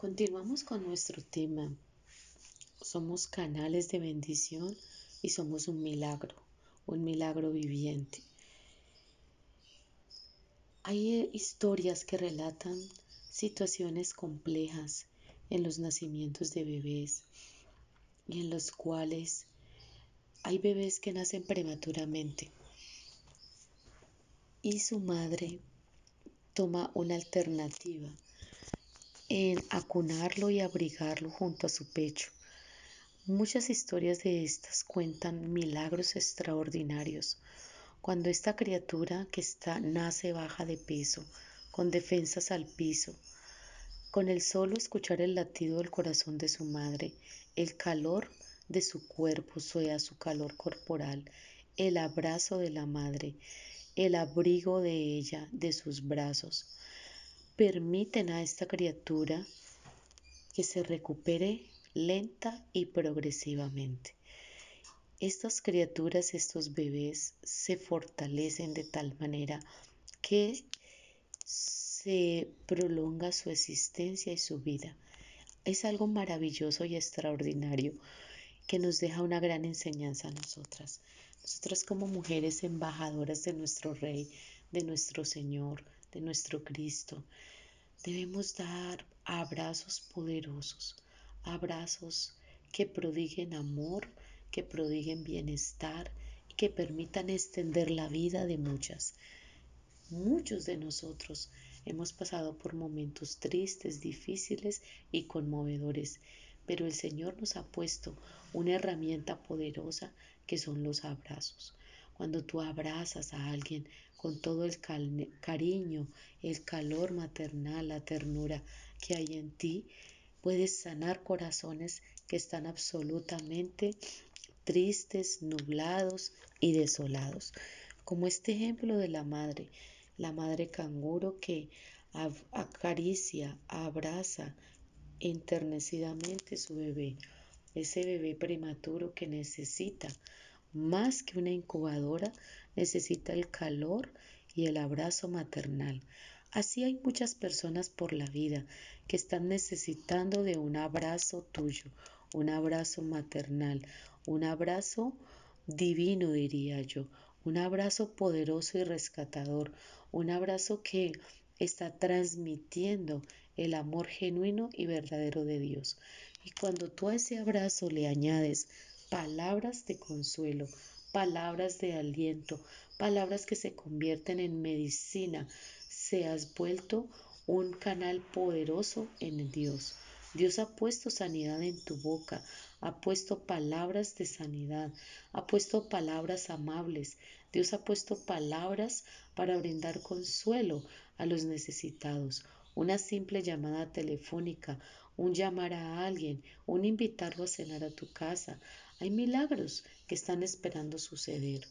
Continuamos con nuestro tema. Somos canales de bendición y somos un milagro, un milagro viviente. Hay eh, historias que relatan situaciones complejas en los nacimientos de bebés y en los cuales hay bebés que nacen prematuramente y su madre toma una alternativa en acunarlo y abrigarlo junto a su pecho. Muchas historias de estas cuentan milagros extraordinarios. Cuando esta criatura que está nace baja de peso, con defensas al piso, con el solo escuchar el latido del corazón de su madre, el calor de su cuerpo, sea su calor corporal, el abrazo de la madre, el abrigo de ella, de sus brazos, permiten a esta criatura que se recupere lenta y progresivamente. Estas criaturas, estos bebés, se fortalecen de tal manera que se prolonga su existencia y su vida. Es algo maravilloso y extraordinario que nos deja una gran enseñanza a nosotras. Nosotras como mujeres embajadoras de nuestro Rey, de nuestro Señor, de nuestro Cristo, debemos dar abrazos poderosos, abrazos que prodiguen amor, que prodiguen bienestar y que permitan extender la vida de muchas. Muchos de nosotros Hemos pasado por momentos tristes, difíciles y conmovedores, pero el Señor nos ha puesto una herramienta poderosa que son los abrazos. Cuando tú abrazas a alguien con todo el cariño, el calor maternal, la ternura que hay en ti, puedes sanar corazones que están absolutamente tristes, nublados y desolados. Como este ejemplo de la madre la madre canguro que acaricia, abraza enternecidamente su bebé, ese bebé prematuro que necesita más que una incubadora, necesita el calor y el abrazo maternal. Así hay muchas personas por la vida que están necesitando de un abrazo tuyo, un abrazo maternal, un abrazo divino diría yo, un abrazo poderoso y rescatador, un abrazo que está transmitiendo el amor genuino y verdadero de Dios. Y cuando tú a ese abrazo le añades palabras de consuelo, palabras de aliento, palabras que se convierten en medicina, se has vuelto un canal poderoso en Dios. Dios ha puesto sanidad en tu boca, ha puesto palabras de sanidad, ha puesto palabras amables, Dios ha puesto palabras para brindar consuelo a los necesitados. Una simple llamada telefónica, un llamar a alguien, un invitarlo a cenar a tu casa. Hay milagros que están esperando suceder.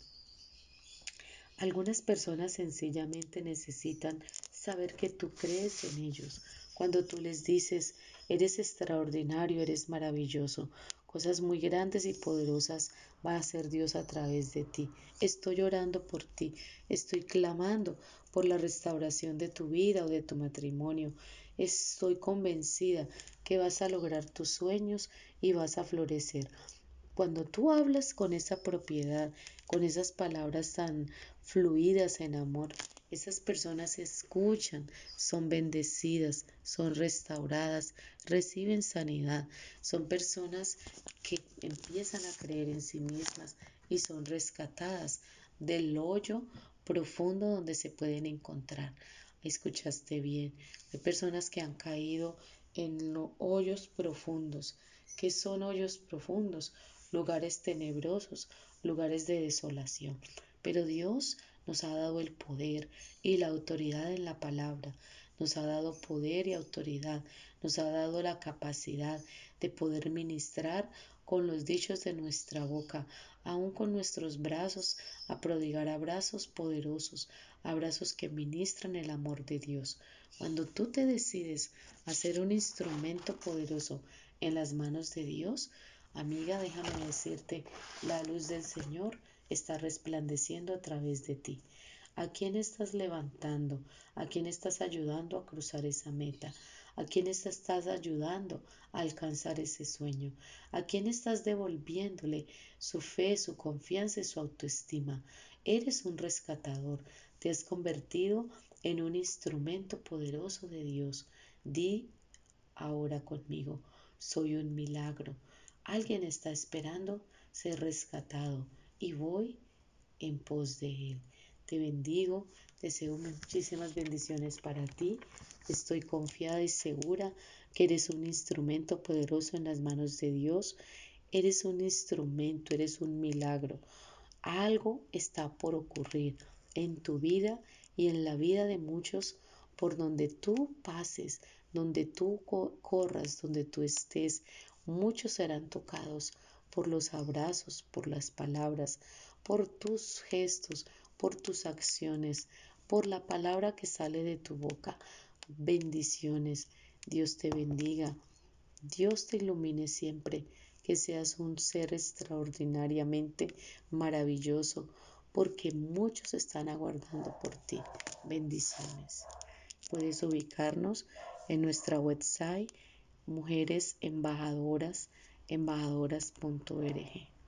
Algunas personas sencillamente necesitan saber que tú crees en ellos. Cuando tú les dices, eres extraordinario, eres maravilloso, Cosas muy grandes y poderosas va a hacer Dios a través de ti. Estoy orando por ti, estoy clamando por la restauración de tu vida o de tu matrimonio. Estoy convencida que vas a lograr tus sueños y vas a florecer. Cuando tú hablas con esa propiedad, con esas palabras tan fluidas en amor, esas personas escuchan, son bendecidas, son restauradas, reciben sanidad. Son personas que empiezan a creer en sí mismas y son rescatadas del hoyo profundo donde se pueden encontrar. Escuchaste bien. Hay personas que han caído en hoyos profundos. ¿Qué son hoyos profundos? Lugares tenebrosos, lugares de desolación. Pero Dios nos ha dado el poder y la autoridad en la palabra nos ha dado poder y autoridad, nos ha dado la capacidad de poder ministrar con los dichos de nuestra boca, aún con nuestros brazos, a prodigar abrazos poderosos, abrazos que ministran el amor de Dios. Cuando tú te decides a ser un instrumento poderoso en las manos de Dios, amiga, déjame decirte, la luz del Señor está resplandeciendo a través de ti. ¿A quién estás levantando? ¿A quién estás ayudando a cruzar esa meta? ¿A quién estás ayudando a alcanzar ese sueño? ¿A quién estás devolviéndole su fe, su confianza y su autoestima? Eres un rescatador. Te has convertido en un instrumento poderoso de Dios. Di ahora conmigo, soy un milagro. Alguien está esperando ser rescatado y voy en pos de él. Te bendigo, deseo muchísimas bendiciones para ti. Estoy confiada y segura que eres un instrumento poderoso en las manos de Dios. Eres un instrumento, eres un milagro. Algo está por ocurrir en tu vida y en la vida de muchos por donde tú pases, donde tú corras, donde tú estés. Muchos serán tocados por los abrazos, por las palabras, por tus gestos, por tus acciones, por la palabra que sale de tu boca. Bendiciones. Dios te bendiga. Dios te ilumine siempre. Que seas un ser extraordinariamente maravilloso porque muchos están aguardando por ti. Bendiciones. Puedes ubicarnos en nuestra website Mujeres Embajadoras, embajadoras.org.